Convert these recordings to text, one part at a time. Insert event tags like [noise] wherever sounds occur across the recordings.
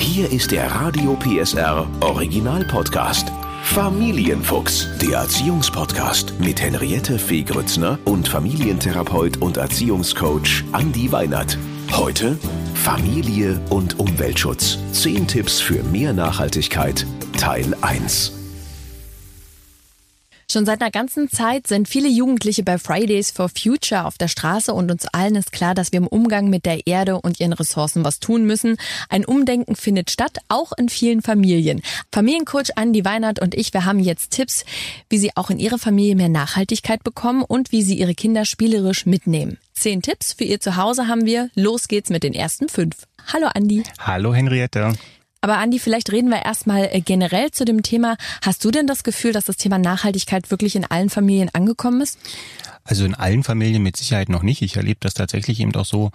Hier ist der Radio PSR Original Podcast. Familienfuchs, der Erziehungspodcast mit Henriette Fee Grützner und Familientherapeut und Erziehungscoach Andi Weinert. Heute Familie und Umweltschutz. Zehn Tipps für mehr Nachhaltigkeit. Teil 1. Schon seit einer ganzen Zeit sind viele Jugendliche bei Fridays for Future auf der Straße und uns allen ist klar, dass wir im Umgang mit der Erde und ihren Ressourcen was tun müssen. Ein Umdenken findet statt, auch in vielen Familien. Familiencoach Andi Weinert und ich, wir haben jetzt Tipps, wie Sie auch in Ihrer Familie mehr Nachhaltigkeit bekommen und wie Sie Ihre Kinder spielerisch mitnehmen. Zehn Tipps für Ihr Zuhause haben wir. Los geht's mit den ersten fünf. Hallo Andi. Hallo Henriette. Aber Andi, vielleicht reden wir erstmal äh, generell zu dem Thema. Hast du denn das Gefühl, dass das Thema Nachhaltigkeit wirklich in allen Familien angekommen ist? Also in allen Familien mit Sicherheit noch nicht. Ich erlebe das tatsächlich eben auch so,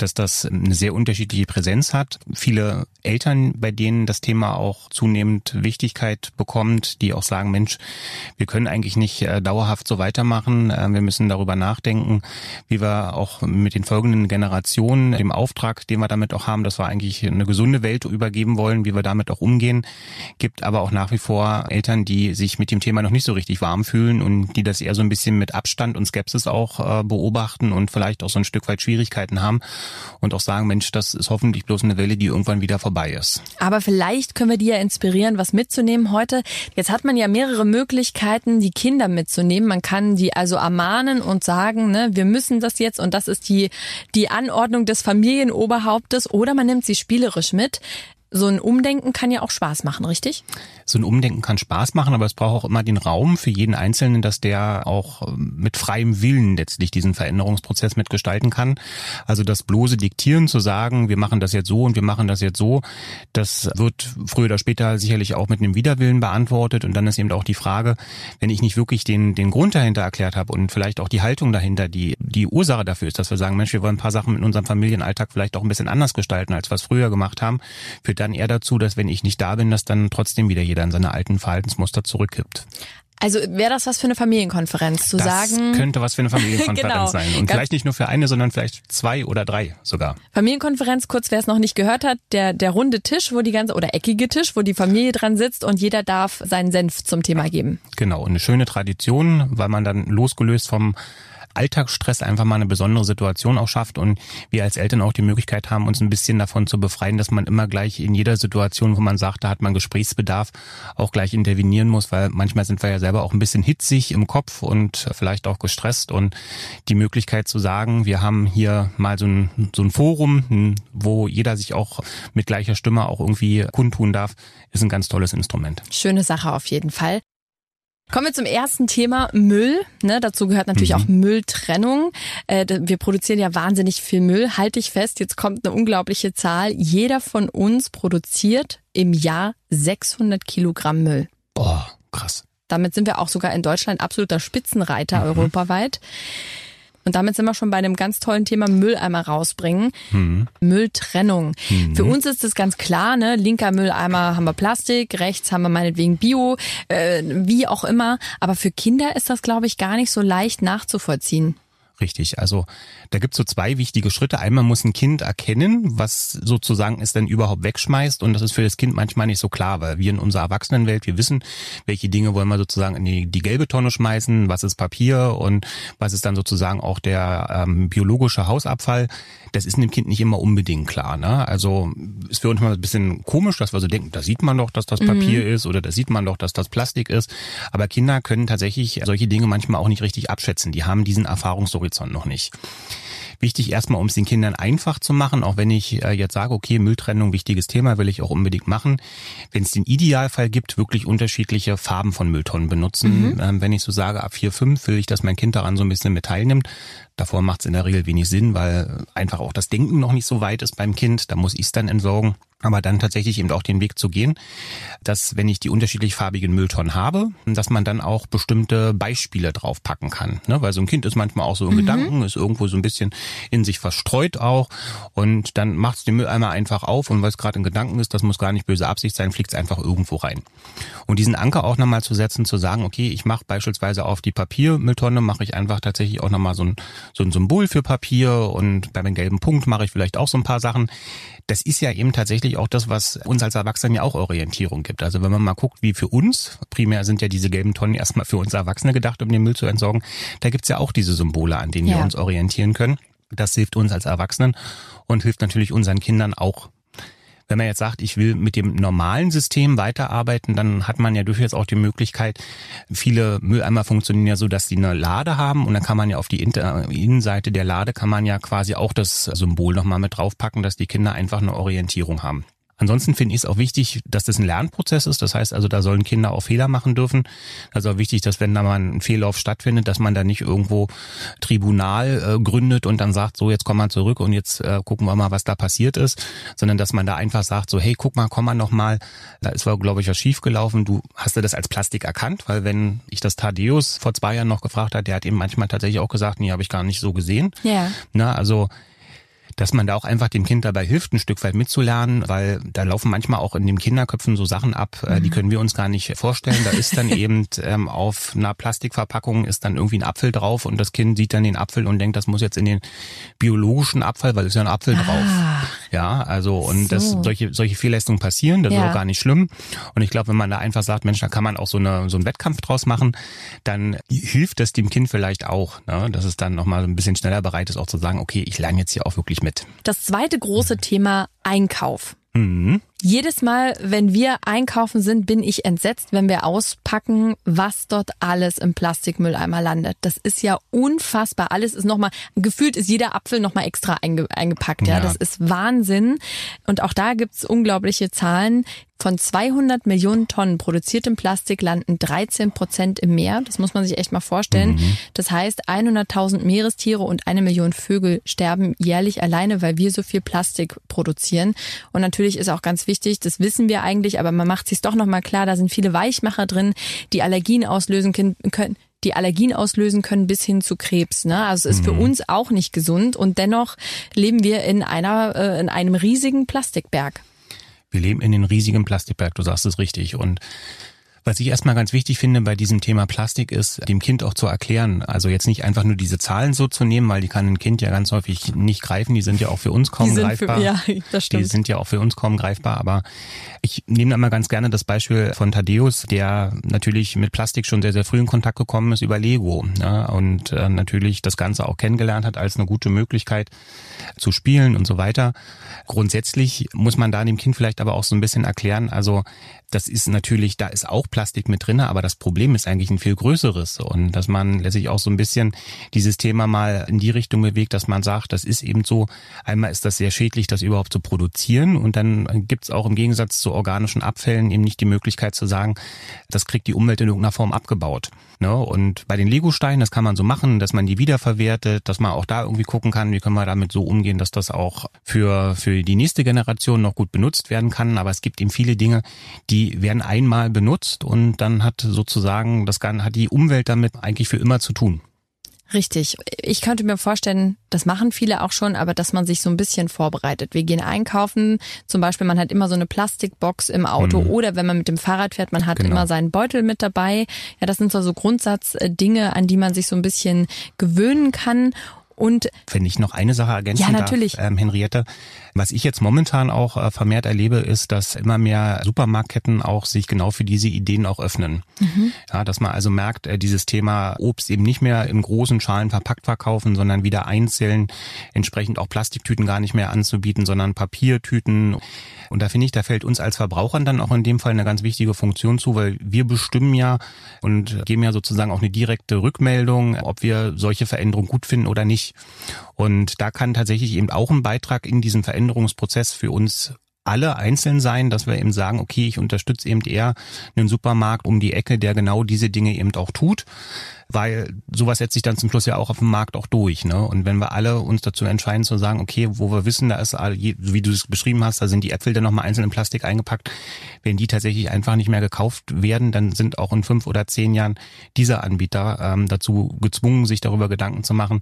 dass das eine sehr unterschiedliche Präsenz hat. Viele Eltern, bei denen das Thema auch zunehmend Wichtigkeit bekommt, die auch sagen, Mensch, wir können eigentlich nicht äh, dauerhaft so weitermachen. Äh, wir müssen darüber nachdenken, wie wir auch mit den folgenden Generationen, dem Auftrag, den wir damit auch haben, dass wir eigentlich eine gesunde Welt übergeben wollen, wie wir damit auch umgehen. Gibt aber auch nach wie vor Eltern, die sich mit dem Thema noch nicht so richtig warm fühlen und die das eher so ein bisschen mit Abstand und auch äh, beobachten und vielleicht auch so ein Stück weit Schwierigkeiten haben und auch sagen, Mensch, das ist hoffentlich bloß eine Welle, die irgendwann wieder vorbei ist. Aber vielleicht können wir die ja inspirieren, was mitzunehmen heute. Jetzt hat man ja mehrere Möglichkeiten, die Kinder mitzunehmen. Man kann die also ermahnen und sagen, ne, wir müssen das jetzt und das ist die, die Anordnung des Familienoberhauptes oder man nimmt sie spielerisch mit so ein Umdenken kann ja auch Spaß machen, richtig? So ein Umdenken kann Spaß machen, aber es braucht auch immer den Raum für jeden Einzelnen, dass der auch ähm, mit freiem Willen letztlich diesen Veränderungsprozess mitgestalten kann. Also das bloße Diktieren zu sagen, wir machen das jetzt so und wir machen das jetzt so, das wird früher oder später sicherlich auch mit einem Widerwillen beantwortet. Und dann ist eben auch die Frage, wenn ich nicht wirklich den, den Grund dahinter erklärt habe und vielleicht auch die Haltung dahinter, die die Ursache dafür ist, dass wir sagen, Mensch, wir wollen ein paar Sachen in unserem Familienalltag vielleicht auch ein bisschen anders gestalten, als wir es früher gemacht haben, für dann eher dazu, dass wenn ich nicht da bin, dass dann trotzdem wieder jeder in seine alten Verhaltensmuster zurückkippt. Also wäre das was für eine Familienkonferenz zu das sagen? könnte was für eine [laughs] Familienkonferenz genau. sein. Und Ganz vielleicht nicht nur für eine, sondern vielleicht zwei oder drei sogar. Familienkonferenz, kurz wer es noch nicht gehört hat, der, der runde Tisch, wo die ganze, oder eckige Tisch, wo die Familie dran sitzt und jeder darf seinen Senf zum Thema geben. Genau, eine schöne Tradition, weil man dann losgelöst vom Alltagsstress einfach mal eine besondere Situation auch schafft und wir als Eltern auch die Möglichkeit haben, uns ein bisschen davon zu befreien, dass man immer gleich in jeder Situation, wo man sagt, da hat man Gesprächsbedarf, auch gleich intervenieren muss, weil manchmal sind wir ja selber auch ein bisschen hitzig im Kopf und vielleicht auch gestresst und die Möglichkeit zu sagen, wir haben hier mal so ein, so ein Forum, wo jeder sich auch mit gleicher Stimme auch irgendwie kundtun darf, ist ein ganz tolles Instrument. Schöne Sache auf jeden Fall. Kommen wir zum ersten Thema Müll. Ne, dazu gehört natürlich mhm. auch Mülltrennung. Äh, wir produzieren ja wahnsinnig viel Müll. Halte ich fest, jetzt kommt eine unglaubliche Zahl. Jeder von uns produziert im Jahr 600 Kilogramm Müll. Boah, krass. Damit sind wir auch sogar in Deutschland absoluter Spitzenreiter mhm. europaweit. Und damit sind wir schon bei einem ganz tollen Thema Mülleimer rausbringen. Mhm. Mülltrennung. Mhm. Für uns ist es ganz klar, ne? Linker Mülleimer haben wir Plastik, rechts haben wir meinetwegen Bio, äh, wie auch immer. Aber für Kinder ist das, glaube ich, gar nicht so leicht nachzuvollziehen. Richtig. Also da gibt's so zwei wichtige Schritte. Einmal muss ein Kind erkennen, was sozusagen es denn überhaupt wegschmeißt. Und das ist für das Kind manchmal nicht so klar, weil wir in unserer Erwachsenenwelt, wir wissen, welche Dinge wollen wir sozusagen in die, die gelbe Tonne schmeißen, was ist Papier und was ist dann sozusagen auch der ähm, biologische Hausabfall. Das ist dem Kind nicht immer unbedingt klar. Ne? Also ist für uns mal ein bisschen komisch, dass wir so denken, da sieht man doch, dass das Papier mhm. ist oder da sieht man doch, dass das Plastik ist. Aber Kinder können tatsächlich solche Dinge manchmal auch nicht richtig abschätzen. Die haben diesen Erfahrungshorizont Horizont noch nicht. Wichtig erstmal, um es den Kindern einfach zu machen, auch wenn ich äh, jetzt sage, okay, Mülltrennung, wichtiges Thema, will ich auch unbedingt machen. Wenn es den Idealfall gibt, wirklich unterschiedliche Farben von Mülltonnen benutzen. Mhm. Ähm, wenn ich so sage, ab vier, fünf will ich, dass mein Kind daran so ein bisschen mit teilnimmt. Davor macht es in der Regel wenig Sinn, weil einfach auch das Denken noch nicht so weit ist beim Kind. Da muss ich es dann entsorgen aber dann tatsächlich eben auch den Weg zu gehen, dass wenn ich die unterschiedlich farbigen Mülltonnen habe, dass man dann auch bestimmte Beispiele draufpacken kann. Ne? Weil so ein Kind ist manchmal auch so in mhm. Gedanken, ist irgendwo so ein bisschen in sich verstreut auch und dann macht es den Mülleimer einfach auf und weil es gerade in Gedanken ist, das muss gar nicht böse Absicht sein, fliegt es einfach irgendwo rein. Und diesen Anker auch nochmal zu setzen, zu sagen, okay, ich mache beispielsweise auf die Papiermülltonne, mache ich einfach tatsächlich auch nochmal so ein, so ein Symbol für Papier und bei dem gelben Punkt mache ich vielleicht auch so ein paar Sachen. Das ist ja eben tatsächlich auch das, was uns als Erwachsenen ja auch Orientierung gibt. Also wenn man mal guckt, wie für uns, primär sind ja diese gelben Tonnen erstmal für uns Erwachsene gedacht, um den Müll zu entsorgen, da gibt's ja auch diese Symbole, an denen ja. wir uns orientieren können. Das hilft uns als Erwachsenen und hilft natürlich unseren Kindern auch wenn man jetzt sagt, ich will mit dem normalen System weiterarbeiten, dann hat man ja durchaus auch die Möglichkeit, viele Mülleimer funktionieren ja so, dass die eine Lade haben und dann kann man ja auf die Innenseite der Lade kann man ja quasi auch das Symbol nochmal mit draufpacken, dass die Kinder einfach eine Orientierung haben. Ansonsten finde ich es auch wichtig, dass das ein Lernprozess ist. Das heißt also, da sollen Kinder auch Fehler machen dürfen. Also auch wichtig, dass wenn da mal ein Fehllauf stattfindet, dass man da nicht irgendwo Tribunal äh, gründet und dann sagt, so jetzt komm mal zurück und jetzt äh, gucken wir mal, was da passiert ist, sondern dass man da einfach sagt, so hey, guck mal, komm mal noch mal, da ist glaube ich was schiefgelaufen. Du hast du das als Plastik erkannt, weil wenn ich das Thaddeus vor zwei Jahren noch gefragt hat, der hat eben manchmal tatsächlich auch gesagt, nee, habe ich gar nicht so gesehen. Ja. Na, also dass man da auch einfach dem Kind dabei hilft, ein Stück weit mitzulernen, weil da laufen manchmal auch in den Kinderköpfen so Sachen ab, mhm. die können wir uns gar nicht vorstellen. Da ist dann [laughs] eben ähm, auf einer Plastikverpackung ist dann irgendwie ein Apfel drauf und das Kind sieht dann den Apfel und denkt, das muss jetzt in den biologischen Abfall, weil es ist ja ein Apfel ah. drauf. Ja, also und so. das solche solche Fehlleistungen passieren, das ja. ist auch gar nicht schlimm. Und ich glaube, wenn man da einfach sagt, Mensch, da kann man auch so eine so einen Wettkampf draus machen, dann hilft das dem Kind vielleicht auch, ne? dass es dann nochmal ein bisschen schneller bereit ist, auch zu sagen, okay, ich lerne jetzt hier auch wirklich mit. Das zweite große Thema Einkauf. Mhm. Jedes Mal, wenn wir einkaufen sind, bin ich entsetzt, wenn wir auspacken, was dort alles im Plastikmülleimer landet. Das ist ja unfassbar. Alles ist nochmal, gefühlt ist jeder Apfel nochmal extra einge, eingepackt. Ja. ja, das ist Wahnsinn. Und auch da gibt's unglaubliche Zahlen. Von 200 Millionen Tonnen produziertem Plastik landen 13 Prozent im Meer. Das muss man sich echt mal vorstellen. Mhm. Das heißt, 100.000 Meerestiere und eine Million Vögel sterben jährlich alleine, weil wir so viel Plastik produzieren. Und natürlich ist auch ganz wichtig, das wissen wir eigentlich, aber man macht sich doch nochmal klar, da sind viele Weichmacher drin, die Allergien auslösen können die Allergien auslösen können bis hin zu Krebs. Ne? Also es ist mhm. für uns auch nicht gesund und dennoch leben wir in einer äh, in einem riesigen Plastikberg. Wir leben in den riesigen Plastikberg, du sagst es richtig. Und was ich erstmal ganz wichtig finde bei diesem Thema Plastik ist, dem Kind auch zu erklären. Also jetzt nicht einfach nur diese Zahlen so zu nehmen, weil die kann ein Kind ja ganz häufig nicht greifen. Die sind ja auch für uns kaum greifbar. Für, ja, [laughs] das stimmt. Die sind ja auch für uns kaum greifbar. Aber ich nehme da mal ganz gerne das Beispiel von Thaddeus, der natürlich mit Plastik schon sehr, sehr früh in Kontakt gekommen ist über Lego. Ja, und äh, natürlich das Ganze auch kennengelernt hat als eine gute Möglichkeit zu spielen und so weiter. Grundsätzlich muss man da dem Kind vielleicht aber auch so ein bisschen erklären, also das ist natürlich, da ist auch Plastik mit drinne, aber das Problem ist eigentlich ein viel größeres und dass man letztlich auch so ein bisschen dieses Thema mal in die Richtung bewegt, dass man sagt, das ist eben so, einmal ist das sehr schädlich, das überhaupt zu produzieren und dann gibt es auch im Gegensatz zu organischen Abfällen eben nicht die Möglichkeit zu sagen, das kriegt die Umwelt in irgendeiner Form abgebaut. Ne? Und bei den Legosteinen, das kann man so machen, dass man die wiederverwertet, dass man auch da irgendwie gucken kann, wie können wir damit so umgehen, dass das auch für, für die nächste Generation noch gut benutzt werden kann. Aber es gibt eben viele Dinge, die werden einmal benutzt und dann hat sozusagen das hat die Umwelt damit eigentlich für immer zu tun. Richtig. Ich könnte mir vorstellen, das machen viele auch schon, aber dass man sich so ein bisschen vorbereitet. Wir gehen einkaufen, zum Beispiel man hat immer so eine Plastikbox im Auto mhm. oder wenn man mit dem Fahrrad fährt, man hat genau. immer seinen Beutel mit dabei. Ja, das sind so, so Grundsatzdinge, an die man sich so ein bisschen gewöhnen kann. Und wenn ich noch eine Sache ergänzen ja, natürlich. darf, ähm, Henriette, was ich jetzt momentan auch äh, vermehrt erlebe, ist, dass immer mehr Supermarktketten auch sich genau für diese Ideen auch öffnen. Mhm. Ja, dass man also merkt, äh, dieses Thema Obst eben nicht mehr in großen Schalen verpackt verkaufen, sondern wieder einzeln, entsprechend auch Plastiktüten gar nicht mehr anzubieten, sondern Papiertüten. Und da finde ich, da fällt uns als Verbrauchern dann auch in dem Fall eine ganz wichtige Funktion zu, weil wir bestimmen ja und geben ja sozusagen auch eine direkte Rückmeldung, ob wir solche Veränderungen gut finden oder nicht. Und da kann tatsächlich eben auch ein Beitrag in diesem Veränderungsprozess für uns alle einzeln sein, dass wir eben sagen, okay, ich unterstütze eben eher einen Supermarkt um die Ecke, der genau diese Dinge eben auch tut, weil sowas setzt sich dann zum Schluss ja auch auf dem Markt auch durch. Ne? Und wenn wir alle uns dazu entscheiden zu sagen, okay, wo wir wissen, da ist, wie du es beschrieben hast, da sind die Äpfel dann nochmal einzeln in Plastik eingepackt, wenn die tatsächlich einfach nicht mehr gekauft werden, dann sind auch in fünf oder zehn Jahren diese Anbieter ähm, dazu gezwungen, sich darüber Gedanken zu machen,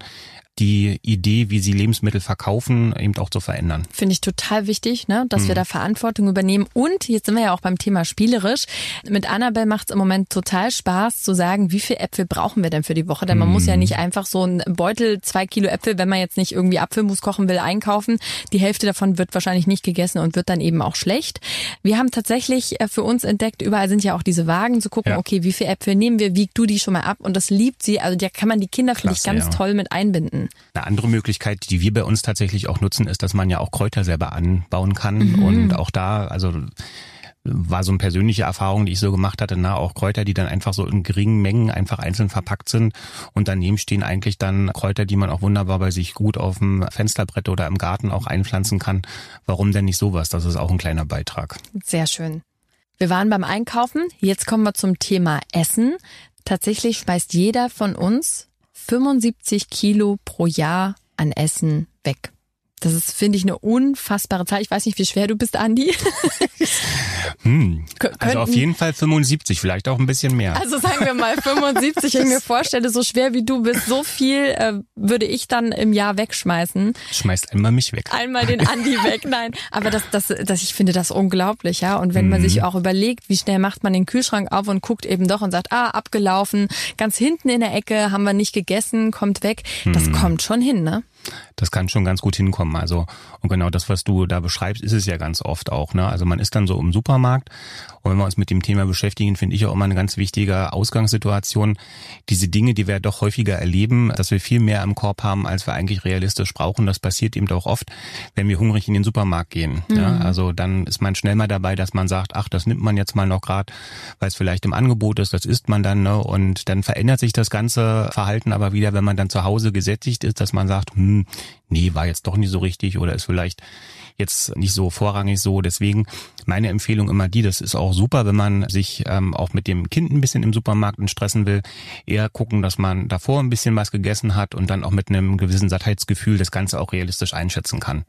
die Idee, wie sie Lebensmittel verkaufen, eben auch zu verändern. Finde ich total wichtig, ne, dass mhm. wir da Verantwortung übernehmen. Und jetzt sind wir ja auch beim Thema spielerisch. Mit Annabelle macht es im Moment total Spaß zu sagen, wie viel Äpfel brauchen kochen wir denn für die Woche? Denn man mm. muss ja nicht einfach so einen Beutel, zwei Kilo Äpfel, wenn man jetzt nicht irgendwie Apfelmus kochen will, einkaufen. Die Hälfte davon wird wahrscheinlich nicht gegessen und wird dann eben auch schlecht. Wir haben tatsächlich äh, für uns entdeckt, überall sind ja auch diese Wagen, zu gucken, ja. okay, wie viel Äpfel nehmen wir, wiegt du die schon mal ab? Und das liebt sie. Also da kann man die Kinder, finde ich, ganz ja. toll mit einbinden. Eine andere Möglichkeit, die wir bei uns tatsächlich auch nutzen, ist, dass man ja auch Kräuter selber anbauen kann. Mhm. Und auch da, also war so eine persönliche Erfahrung, die ich so gemacht hatte, na, auch Kräuter, die dann einfach so in geringen Mengen einfach einzeln verpackt sind und daneben stehen eigentlich dann Kräuter, die man auch wunderbar bei sich gut auf dem Fensterbrett oder im Garten auch einpflanzen kann. Warum denn nicht sowas? Das ist auch ein kleiner Beitrag. Sehr schön. Wir waren beim Einkaufen. Jetzt kommen wir zum Thema Essen. Tatsächlich schmeißt jeder von uns 75 Kilo pro Jahr an Essen weg. Das ist, finde ich, eine unfassbare Zahl. Ich weiß nicht, wie schwer du bist, Andi. hm. Also auf jeden Fall 75, vielleicht auch ein bisschen mehr. Also sagen wir mal 75. Wenn ich mir vorstelle, so schwer wie du bist, so viel äh, würde ich dann im Jahr wegschmeißen. Schmeißt einmal mich weg. Einmal den Andi weg, nein. Aber das, das, das, ich finde das unglaublich, ja. Und wenn mhm. man sich auch überlegt, wie schnell macht man den Kühlschrank auf und guckt eben doch und sagt, ah, abgelaufen, ganz hinten in der Ecke haben wir nicht gegessen, kommt weg. Das mhm. kommt schon hin, ne? Das kann schon ganz gut hinkommen. Also, und genau das, was du da beschreibst, ist es ja ganz oft auch. Ne? Also man ist dann so im Supermarkt und wenn wir uns mit dem Thema beschäftigen, finde ich auch immer eine ganz wichtige Ausgangssituation. Diese Dinge, die wir doch häufiger erleben, dass wir viel mehr im Korb haben, als wir eigentlich realistisch brauchen. Das passiert eben auch oft, wenn wir hungrig in den Supermarkt gehen. Mhm. Ja? Also dann ist man schnell mal dabei, dass man sagt, ach, das nimmt man jetzt mal noch gerade, weil es vielleicht im Angebot ist, das isst man dann. Ne? Und dann verändert sich das ganze Verhalten aber wieder, wenn man dann zu Hause gesättigt ist, dass man sagt, hm, nee, war jetzt doch nicht so richtig oder ist vielleicht jetzt nicht so vorrangig so. Deswegen meine Empfehlung immer die, das ist auch super, wenn man sich ähm, auch mit dem Kind ein bisschen im Supermarkt stressen will, eher gucken, dass man davor ein bisschen was gegessen hat und dann auch mit einem gewissen Sattheitsgefühl das Ganze auch realistisch einschätzen kann.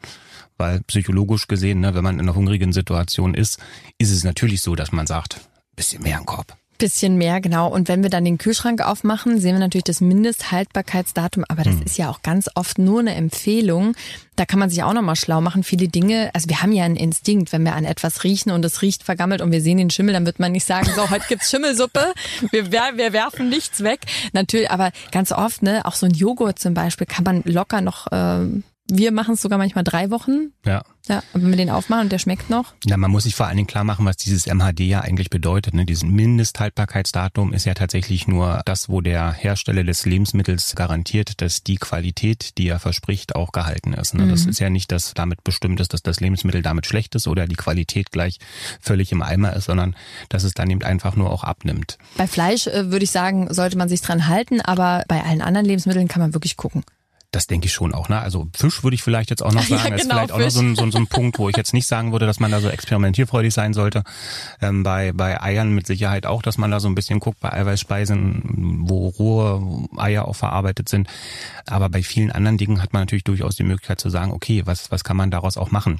Weil psychologisch gesehen, ne, wenn man in einer hungrigen Situation ist, ist es natürlich so, dass man sagt, bisschen mehr im Korb. Bisschen mehr, genau. Und wenn wir dann den Kühlschrank aufmachen, sehen wir natürlich das Mindesthaltbarkeitsdatum. Aber das hm. ist ja auch ganz oft nur eine Empfehlung. Da kann man sich auch nochmal schlau machen. Viele Dinge, also wir haben ja einen Instinkt, wenn wir an etwas riechen und es riecht vergammelt und wir sehen den Schimmel, dann wird man nicht sagen, so, heute gibt's Schimmelsuppe. Wir, wir werfen nichts weg. Natürlich, aber ganz oft, ne, auch so ein Joghurt zum Beispiel kann man locker noch äh, wir machen es sogar manchmal drei Wochen. Ja. Ja, wenn wir den aufmachen und der schmeckt noch. Ja, man muss sich vor allen Dingen klar machen, was dieses MHD ja eigentlich bedeutet. Ne? Dieses Mindesthaltbarkeitsdatum ist ja tatsächlich nur das, wo der Hersteller des Lebensmittels garantiert, dass die Qualität, die er verspricht, auch gehalten ist. Ne? Mhm. Das ist ja nicht, dass damit bestimmt ist, dass das Lebensmittel damit schlecht ist oder die Qualität gleich völlig im Eimer ist, sondern dass es dann eben einfach nur auch abnimmt. Bei Fleisch äh, würde ich sagen, sollte man sich dran halten, aber bei allen anderen Lebensmitteln kann man wirklich gucken. Das denke ich schon auch. Ne? Also Fisch würde ich vielleicht jetzt auch noch [laughs] sagen. Ja, genau, das ist vielleicht Fisch. auch noch so ein, so, so ein Punkt, wo ich jetzt nicht sagen würde, dass man da so experimentierfreudig sein sollte. Ähm, bei, bei Eiern mit Sicherheit auch, dass man da so ein bisschen guckt, bei Eiweißspeisen, wo rohe Eier auch verarbeitet sind. Aber bei vielen anderen Dingen hat man natürlich durchaus die Möglichkeit zu sagen, okay, was, was kann man daraus auch machen?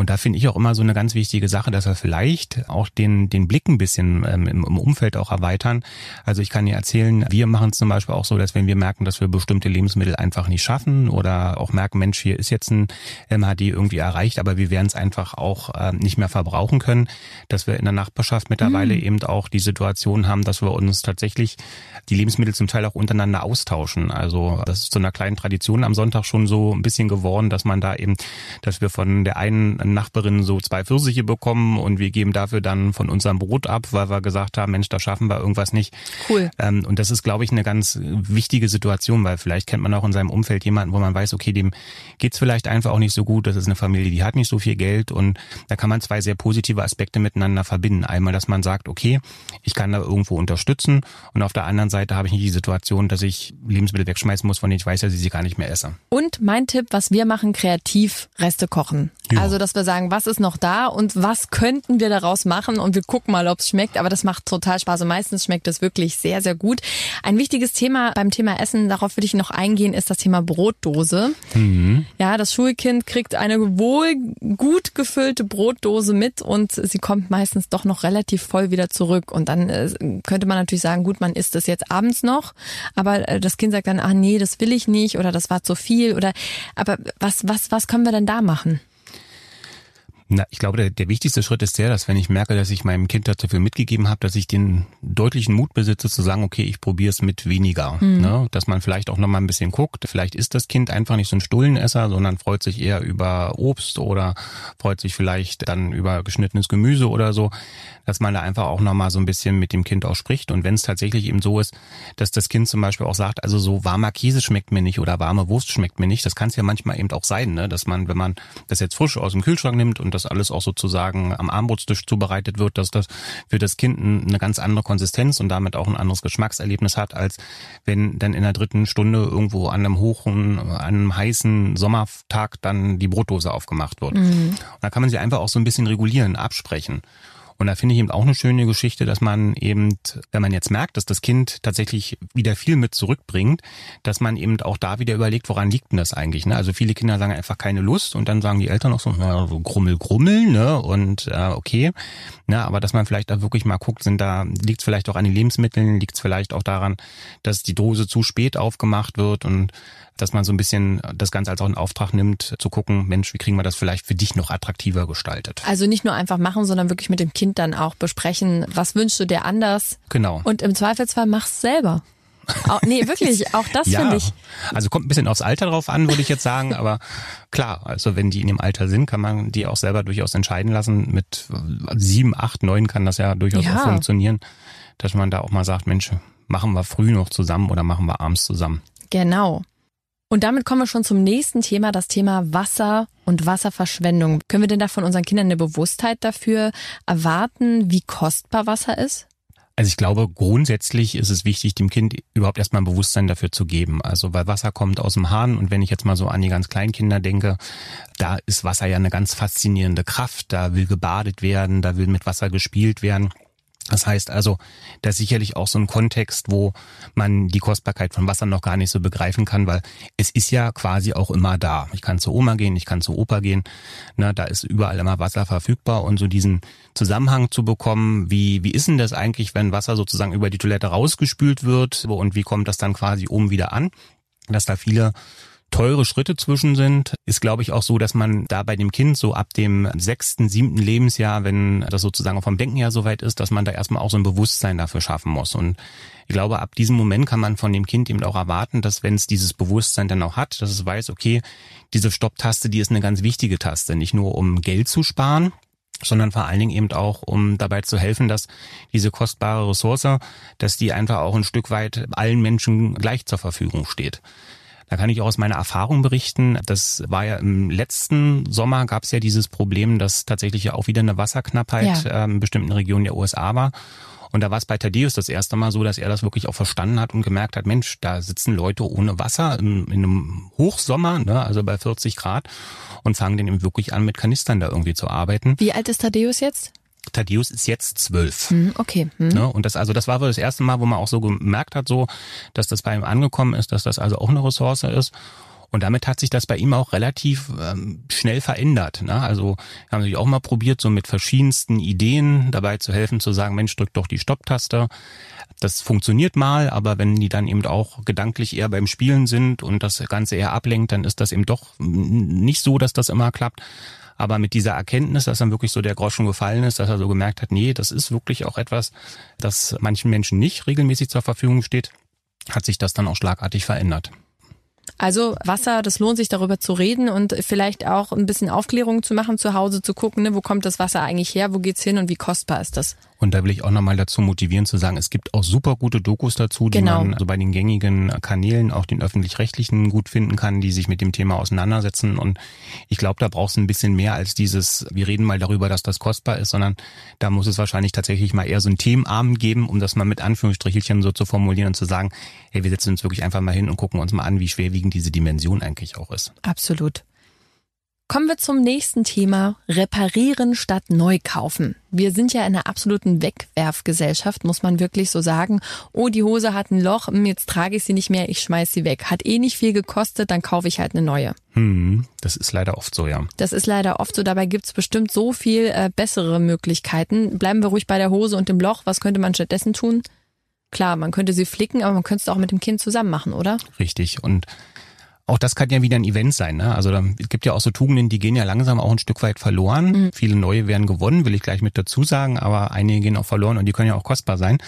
Und da finde ich auch immer so eine ganz wichtige Sache, dass wir vielleicht auch den, den Blick ein bisschen ähm, im, im Umfeld auch erweitern. Also ich kann dir erzählen, wir machen es zum Beispiel auch so, dass wenn wir merken, dass wir bestimmte Lebensmittel einfach nicht schaffen oder auch merken, Mensch, hier ist jetzt ein MHD irgendwie erreicht, aber wir werden es einfach auch äh, nicht mehr verbrauchen können, dass wir in der Nachbarschaft mittlerweile mhm. eben auch die Situation haben, dass wir uns tatsächlich die Lebensmittel zum Teil auch untereinander austauschen. Also das ist zu einer kleinen Tradition am Sonntag schon so ein bisschen geworden, dass man da eben, dass wir von der einen Nachbarin so zwei Pfirsiche bekommen und wir geben dafür dann von unserem Brot ab, weil wir gesagt haben, Mensch, da schaffen wir irgendwas nicht. Cool. Ähm, und das ist, glaube ich, eine ganz wichtige Situation, weil vielleicht kennt man auch in seinem Umfeld jemanden, wo man weiß, okay, dem geht's vielleicht einfach auch nicht so gut. Das ist eine Familie, die hat nicht so viel Geld und da kann man zwei sehr positive Aspekte miteinander verbinden. Einmal, dass man sagt, okay, ich kann da irgendwo unterstützen und auf der anderen Seite habe ich nicht die Situation, dass ich Lebensmittel wegschmeißen muss, von denen ich weiß, dass ich sie gar nicht mehr esse. Und mein Tipp, was wir machen, kreativ Reste kochen. Ja. Also, dass wir sagen, was ist noch da und was könnten wir daraus machen und wir gucken mal, ob es schmeckt. Aber das macht total Spaß und meistens schmeckt es wirklich sehr, sehr gut. Ein wichtiges Thema beim Thema Essen, darauf würde ich noch eingehen, ist das Thema Brotdose. Mhm. Ja, das Schulkind kriegt eine wohl gut gefüllte Brotdose mit und sie kommt meistens doch noch relativ voll wieder zurück. Und dann äh, könnte man natürlich sagen, gut, man isst das jetzt abends noch, aber äh, das Kind sagt dann, ah nee, das will ich nicht oder das war zu viel oder aber was, was, was können wir denn da machen? Na, ich glaube, der, der wichtigste Schritt ist der, dass wenn ich merke, dass ich meinem Kind dazu viel mitgegeben habe, dass ich den deutlichen Mut besitze zu sagen, okay, ich probiere es mit weniger. Mhm. Ne? Dass man vielleicht auch noch mal ein bisschen guckt. Vielleicht ist das Kind einfach nicht so ein Stullenesser, sondern freut sich eher über Obst oder freut sich vielleicht dann über geschnittenes Gemüse oder so. Dass man da einfach auch noch mal so ein bisschen mit dem Kind auch spricht. Und wenn es tatsächlich eben so ist, dass das Kind zum Beispiel auch sagt, also so warmer Käse schmeckt mir nicht oder warme Wurst schmeckt mir nicht, das kann es ja manchmal eben auch sein, ne? dass man, wenn man das jetzt frisch aus dem Kühlschrank nimmt und das alles auch sozusagen am Armbrotstisch zubereitet wird, dass das für das Kind eine ganz andere Konsistenz und damit auch ein anderes Geschmackserlebnis hat, als wenn dann in der dritten Stunde irgendwo an einem hohen, an einem heißen Sommertag dann die Brotdose aufgemacht wird. Mhm. Und da kann man sie einfach auch so ein bisschen regulieren, absprechen. Und da finde ich eben auch eine schöne Geschichte, dass man eben, wenn man jetzt merkt, dass das Kind tatsächlich wieder viel mit zurückbringt, dass man eben auch da wieder überlegt, woran liegt denn das eigentlich? Ne? Also viele Kinder sagen einfach keine Lust und dann sagen die Eltern auch so, na, so grummel, grummel, ne? Und äh, okay. Ne? Aber dass man vielleicht da wirklich mal guckt, sind da, liegt es vielleicht auch an den Lebensmitteln, liegt es vielleicht auch daran, dass die Dose zu spät aufgemacht wird und dass man so ein bisschen das Ganze als auch einen Auftrag nimmt, zu gucken, Mensch, wie kriegen wir das vielleicht für dich noch attraktiver gestaltet. Also nicht nur einfach machen, sondern wirklich mit dem Kind dann auch besprechen, was wünschst du dir anders? Genau. Und im Zweifelsfall mach's selber. Auch, nee, [laughs] wirklich, auch das ja, finde ich. Also kommt ein bisschen aufs Alter drauf an, würde ich jetzt sagen, aber klar, also wenn die in dem Alter sind, kann man die auch selber durchaus entscheiden lassen. Mit sieben, acht, neun kann das ja durchaus ja. auch funktionieren, dass man da auch mal sagt, Mensch, machen wir früh noch zusammen oder machen wir abends zusammen. Genau. Und damit kommen wir schon zum nächsten Thema, das Thema Wasser und Wasserverschwendung. Können wir denn da von unseren Kindern eine Bewusstheit dafür erwarten, wie kostbar Wasser ist? Also ich glaube, grundsätzlich ist es wichtig, dem Kind überhaupt erstmal ein Bewusstsein dafür zu geben. Also weil Wasser kommt aus dem Hahn und wenn ich jetzt mal so an die ganz kleinen Kinder denke, da ist Wasser ja eine ganz faszinierende Kraft. Da will gebadet werden, da will mit Wasser gespielt werden. Das heißt also, das ist sicherlich auch so ein Kontext, wo man die Kostbarkeit von Wasser noch gar nicht so begreifen kann, weil es ist ja quasi auch immer da. Ich kann zur Oma gehen, ich kann zur Opa gehen, ne, da ist überall immer Wasser verfügbar und so diesen Zusammenhang zu bekommen, wie, wie ist denn das eigentlich, wenn Wasser sozusagen über die Toilette rausgespült wird und wie kommt das dann quasi oben wieder an? Dass da viele teure Schritte zwischen sind, ist glaube ich auch so, dass man da bei dem Kind so ab dem sechsten, siebten Lebensjahr, wenn das sozusagen vom Denken her soweit ist, dass man da erstmal auch so ein Bewusstsein dafür schaffen muss. Und ich glaube, ab diesem Moment kann man von dem Kind eben auch erwarten, dass wenn es dieses Bewusstsein dann auch hat, dass es weiß, okay, diese Stopptaste, die ist eine ganz wichtige Taste, nicht nur um Geld zu sparen, sondern vor allen Dingen eben auch, um dabei zu helfen, dass diese kostbare Ressource, dass die einfach auch ein Stück weit allen Menschen gleich zur Verfügung steht. Da kann ich auch aus meiner Erfahrung berichten. Das war ja im letzten Sommer gab es ja dieses Problem, dass tatsächlich ja auch wieder eine Wasserknappheit ja. ähm, in bestimmten Regionen der USA war. Und da war es bei Thaddeus das erste Mal so, dass er das wirklich auch verstanden hat und gemerkt hat, Mensch, da sitzen Leute ohne Wasser in, in einem Hochsommer, ne, also bei 40 Grad und fangen dann eben wirklich an, mit Kanistern da irgendwie zu arbeiten. Wie alt ist Thaddeus jetzt? Thaddeus ist jetzt zwölf. Hm, okay. Hm. Ne? Und das also das war wohl das erste Mal, wo man auch so gemerkt hat, so, dass das bei ihm angekommen ist, dass das also auch eine Ressource ist. Und damit hat sich das bei ihm auch relativ ähm, schnell verändert. Ne? Also haben sich auch mal probiert, so mit verschiedensten Ideen dabei zu helfen, zu sagen, Mensch, drück doch die Stopptaste. Das funktioniert mal, aber wenn die dann eben auch gedanklich eher beim Spielen sind und das Ganze eher ablenkt, dann ist das eben doch nicht so, dass das immer klappt. Aber mit dieser Erkenntnis, dass dann wirklich so der Groschen gefallen ist, dass er so gemerkt hat, nee, das ist wirklich auch etwas, das manchen Menschen nicht regelmäßig zur Verfügung steht, hat sich das dann auch schlagartig verändert. Also Wasser, das lohnt sich darüber zu reden und vielleicht auch ein bisschen Aufklärung zu machen zu Hause, zu gucken, ne, wo kommt das Wasser eigentlich her, wo geht's hin und wie kostbar ist das? Und da will ich auch nochmal dazu motivieren zu sagen, es gibt auch super gute Dokus dazu, die genau. man so bei den gängigen Kanälen, auch den öffentlich-rechtlichen gut finden kann, die sich mit dem Thema auseinandersetzen. Und ich glaube, da brauchst du ein bisschen mehr als dieses, wir reden mal darüber, dass das kostbar ist, sondern da muss es wahrscheinlich tatsächlich mal eher so einen Themenabend geben, um das mal mit Anführungsstrichelchen so zu formulieren und zu sagen, hey, wir setzen uns wirklich einfach mal hin und gucken uns mal an, wie schwerwiegend diese Dimension eigentlich auch ist. Absolut. Kommen wir zum nächsten Thema. Reparieren statt neu kaufen. Wir sind ja in einer absoluten Wegwerfgesellschaft, muss man wirklich so sagen. Oh, die Hose hat ein Loch, hm, jetzt trage ich sie nicht mehr, ich schmeiß sie weg. Hat eh nicht viel gekostet, dann kaufe ich halt eine neue. Hm, das ist leider oft so, ja. Das ist leider oft so. Dabei gibt's bestimmt so viel äh, bessere Möglichkeiten. Bleiben wir ruhig bei der Hose und dem Loch. Was könnte man stattdessen tun? Klar, man könnte sie flicken, aber man könnte es auch mit dem Kind zusammen machen, oder? Richtig. Und auch das kann ja wieder ein Event sein. Ne? Also da, es gibt ja auch so Tugenden, die gehen ja langsam auch ein Stück weit verloren. Mhm. Viele neue werden gewonnen, will ich gleich mit dazu sagen, aber einige gehen auch verloren und die können ja auch kostbar sein.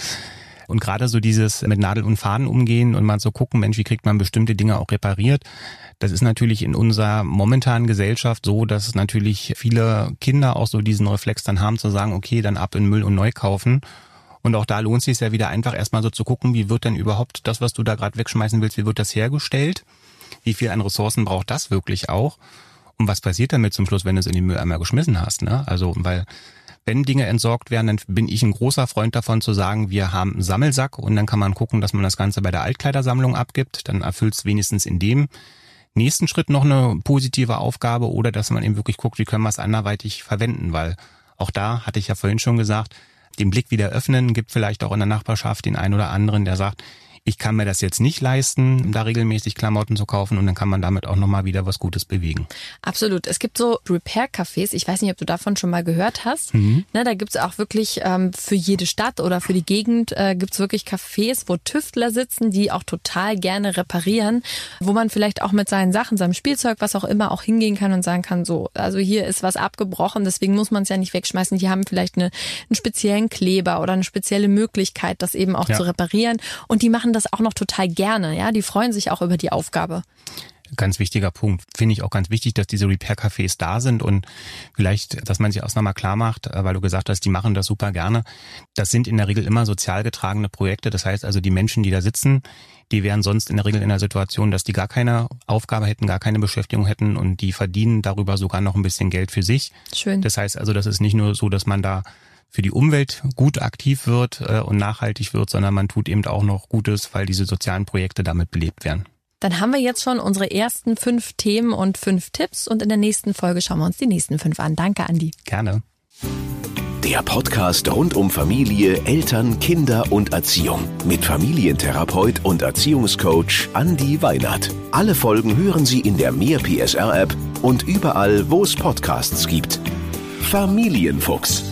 Und gerade so dieses mit Nadel und Faden umgehen und mal so gucken, Mensch, wie kriegt man bestimmte Dinge auch repariert, das ist natürlich in unserer momentanen Gesellschaft so, dass natürlich viele Kinder auch so diesen Reflex dann haben zu sagen, okay, dann ab in Müll und neu kaufen. Und auch da lohnt es sich ja wieder einfach erstmal so zu gucken, wie wird denn überhaupt das, was du da gerade wegschmeißen willst, wie wird das hergestellt? Wie viel an Ressourcen braucht das wirklich auch? Und was passiert damit zum Schluss, wenn du es in den Mülleimer geschmissen hast? Ne? Also, weil wenn Dinge entsorgt werden, dann bin ich ein großer Freund davon zu sagen, wir haben einen Sammelsack und dann kann man gucken, dass man das Ganze bei der Altkleidersammlung abgibt. Dann erfüllt es wenigstens in dem nächsten Schritt noch eine positive Aufgabe oder dass man eben wirklich guckt, wie können wir es anderweitig verwenden, weil auch da hatte ich ja vorhin schon gesagt, den Blick wieder öffnen, gibt vielleicht auch in der Nachbarschaft den einen oder anderen, der sagt, ich kann mir das jetzt nicht leisten, da regelmäßig Klamotten zu kaufen und dann kann man damit auch nochmal wieder was Gutes bewegen. Absolut. Es gibt so Repair-Cafés, ich weiß nicht, ob du davon schon mal gehört hast. Mhm. Ne, da gibt's auch wirklich ähm, für jede Stadt oder für die Gegend äh, gibt's wirklich Cafés, wo Tüftler sitzen, die auch total gerne reparieren, wo man vielleicht auch mit seinen Sachen, seinem Spielzeug, was auch immer, auch hingehen kann und sagen kann, so, also hier ist was abgebrochen, deswegen muss man es ja nicht wegschmeißen. Die haben vielleicht eine, einen speziellen Kleber oder eine spezielle Möglichkeit, das eben auch ja. zu reparieren. Und die machen machen das auch noch total gerne. Ja, die freuen sich auch über die Aufgabe. Ganz wichtiger Punkt. Finde ich auch ganz wichtig, dass diese Repair-Cafés da sind und vielleicht, dass man sich auch nochmal klar macht, äh, weil du gesagt hast, die machen das super gerne. Das sind in der Regel immer sozial getragene Projekte. Das heißt also, die Menschen, die da sitzen, die wären sonst in der Regel in der Situation, dass die gar keine Aufgabe hätten, gar keine Beschäftigung hätten und die verdienen darüber sogar noch ein bisschen Geld für sich. Schön. Das heißt also, das ist nicht nur so, dass man da für die Umwelt gut aktiv wird äh, und nachhaltig wird, sondern man tut eben auch noch Gutes, weil diese sozialen Projekte damit belebt werden. Dann haben wir jetzt schon unsere ersten fünf Themen und fünf Tipps und in der nächsten Folge schauen wir uns die nächsten fünf an. Danke, Andi. Gerne. Der Podcast rund um Familie, Eltern, Kinder und Erziehung mit Familientherapeut und Erziehungscoach Andi Weinert. Alle Folgen hören Sie in der Mehr PSR App und überall, wo es Podcasts gibt. Familienfuchs